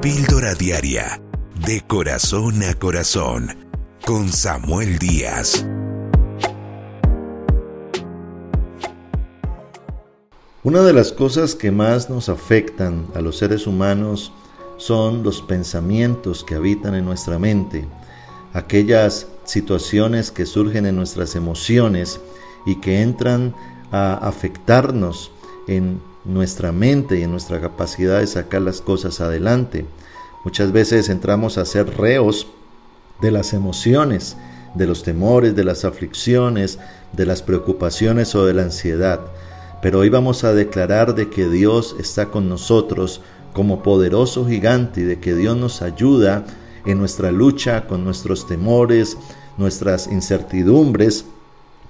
Píldora Diaria, de corazón a corazón, con Samuel Díaz. Una de las cosas que más nos afectan a los seres humanos son los pensamientos que habitan en nuestra mente, aquellas situaciones que surgen en nuestras emociones y que entran a afectarnos en nuestra mente y en nuestra capacidad de sacar las cosas adelante. Muchas veces entramos a ser reos de las emociones, de los temores, de las aflicciones, de las preocupaciones o de la ansiedad. Pero hoy vamos a declarar de que Dios está con nosotros como poderoso gigante y de que Dios nos ayuda en nuestra lucha con nuestros temores, nuestras incertidumbres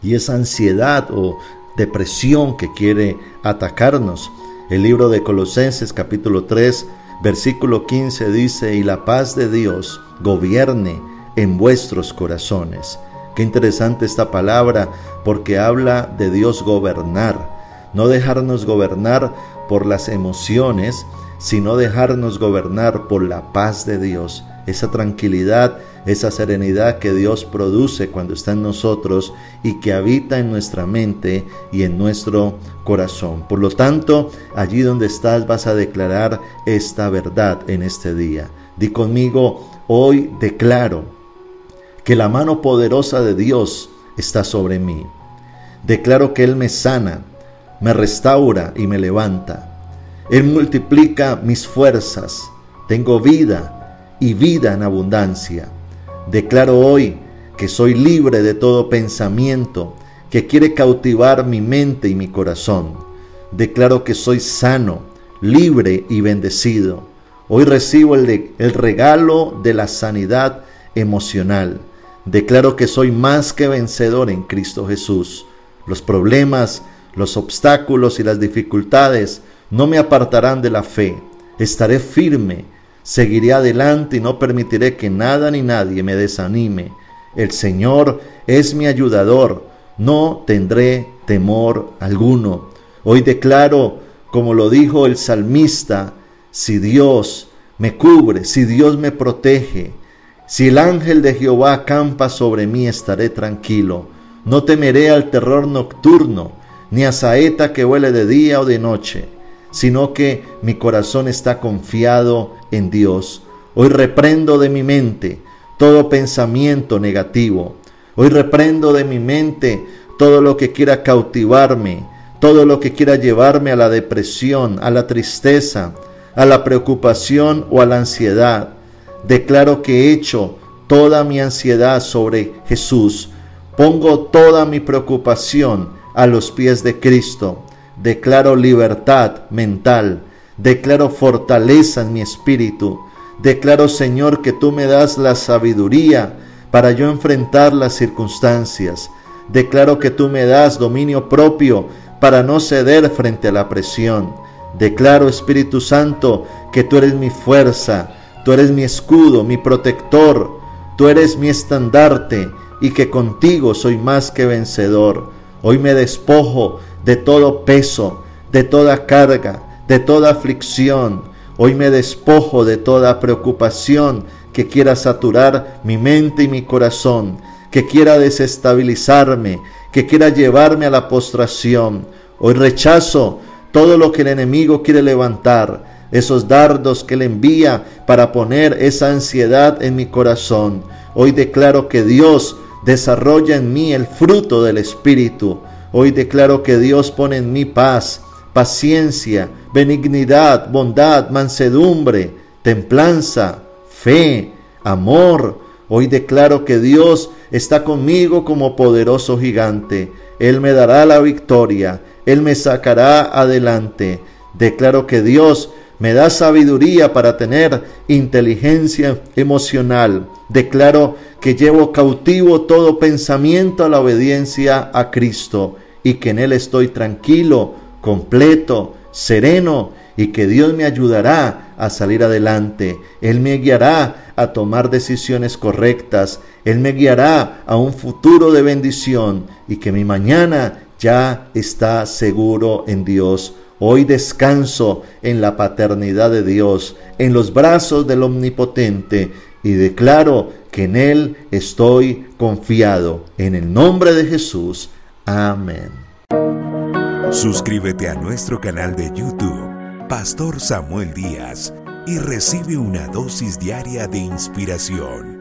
y esa ansiedad o depresión que quiere atacarnos. El libro de Colosenses capítulo 3 versículo 15 dice, y la paz de Dios gobierne en vuestros corazones. Qué interesante esta palabra porque habla de Dios gobernar, no dejarnos gobernar por las emociones, sino dejarnos gobernar por la paz de Dios, esa tranquilidad, esa serenidad que Dios produce cuando está en nosotros y que habita en nuestra mente y en nuestro corazón. Por lo tanto, allí donde estás vas a declarar esta verdad en este día. Di conmigo, hoy declaro que la mano poderosa de Dios está sobre mí. Declaro que Él me sana, me restaura y me levanta. Él multiplica mis fuerzas. Tengo vida y vida en abundancia. Declaro hoy que soy libre de todo pensamiento que quiere cautivar mi mente y mi corazón. Declaro que soy sano, libre y bendecido. Hoy recibo el, el, regalo de la sanidad emocional. Declaro que soy más que vencedor en Cristo Jesús. Los problemas, los obstáculos y las dificultades no me apartarán de la fe. Estaré firme, seguiré adelante y no permitiré que nada ni nadie me desanime. El Señor es mi ayudador, no tendré temor alguno. Hoy declaro, como lo dijo el salmista, si Dios me cubre, si Dios me protege, si el ángel de Jehová acampa sobre mí, estaré tranquilo. No temeré al terror nocturno, ni a saeta que huele de día o de noche sino que mi corazón está confiado en Dios. Hoy reprendo de mi mente todo pensamiento negativo. Hoy reprendo de mi mente todo lo que quiera cautivarme, todo lo que quiera llevarme a la depresión, a la tristeza, a la preocupación o a la ansiedad. Declaro que he hecho toda mi ansiedad sobre Jesús. Pongo toda mi preocupación a los pies de Cristo Declaro libertad mental. Declaro fortaleza en mi espíritu. Declaro, Señor, que tú me das la sabiduría para yo enfrentar las circunstancias. Declaro que tú me das dominio propio para no ceder frente a la presión. Declaro, Espíritu Santo, que tú eres mi fuerza, tú eres mi escudo, mi protector, tú eres mi estandarte y que contigo soy más que vencedor. Hoy me despojo de todo peso, de toda carga, de toda aflicción. Hoy me despojo de toda preocupación que quiera saturar mi mente y mi corazón, que quiera desestabilizarme, que quiera llevarme a la postración. Hoy rechazo todo lo que el enemigo quiere levantar, esos dardos que le envía para poner esa ansiedad en mi corazón. Hoy declaro que Dios desarrolla en mí el fruto del Espíritu. Hoy declaro que Dios pone en mí paz, paciencia, benignidad, bondad, mansedumbre, templanza, fe, amor. Hoy declaro que Dios está conmigo como poderoso gigante. Él me dará la victoria, Él me sacará adelante. Declaro que Dios me da sabiduría para tener inteligencia emocional. Declaro que llevo cautivo todo pensamiento a la obediencia a Cristo y que en Él estoy tranquilo, completo, sereno y que Dios me ayudará a salir adelante. Él me guiará a tomar decisiones correctas. Él me guiará a un futuro de bendición y que mi mañana ya está seguro en Dios. Hoy descanso en la paternidad de Dios, en los brazos del Omnipotente, y declaro que en Él estoy confiado. En el nombre de Jesús. Amén. Suscríbete a nuestro canal de YouTube, Pastor Samuel Díaz, y recibe una dosis diaria de inspiración.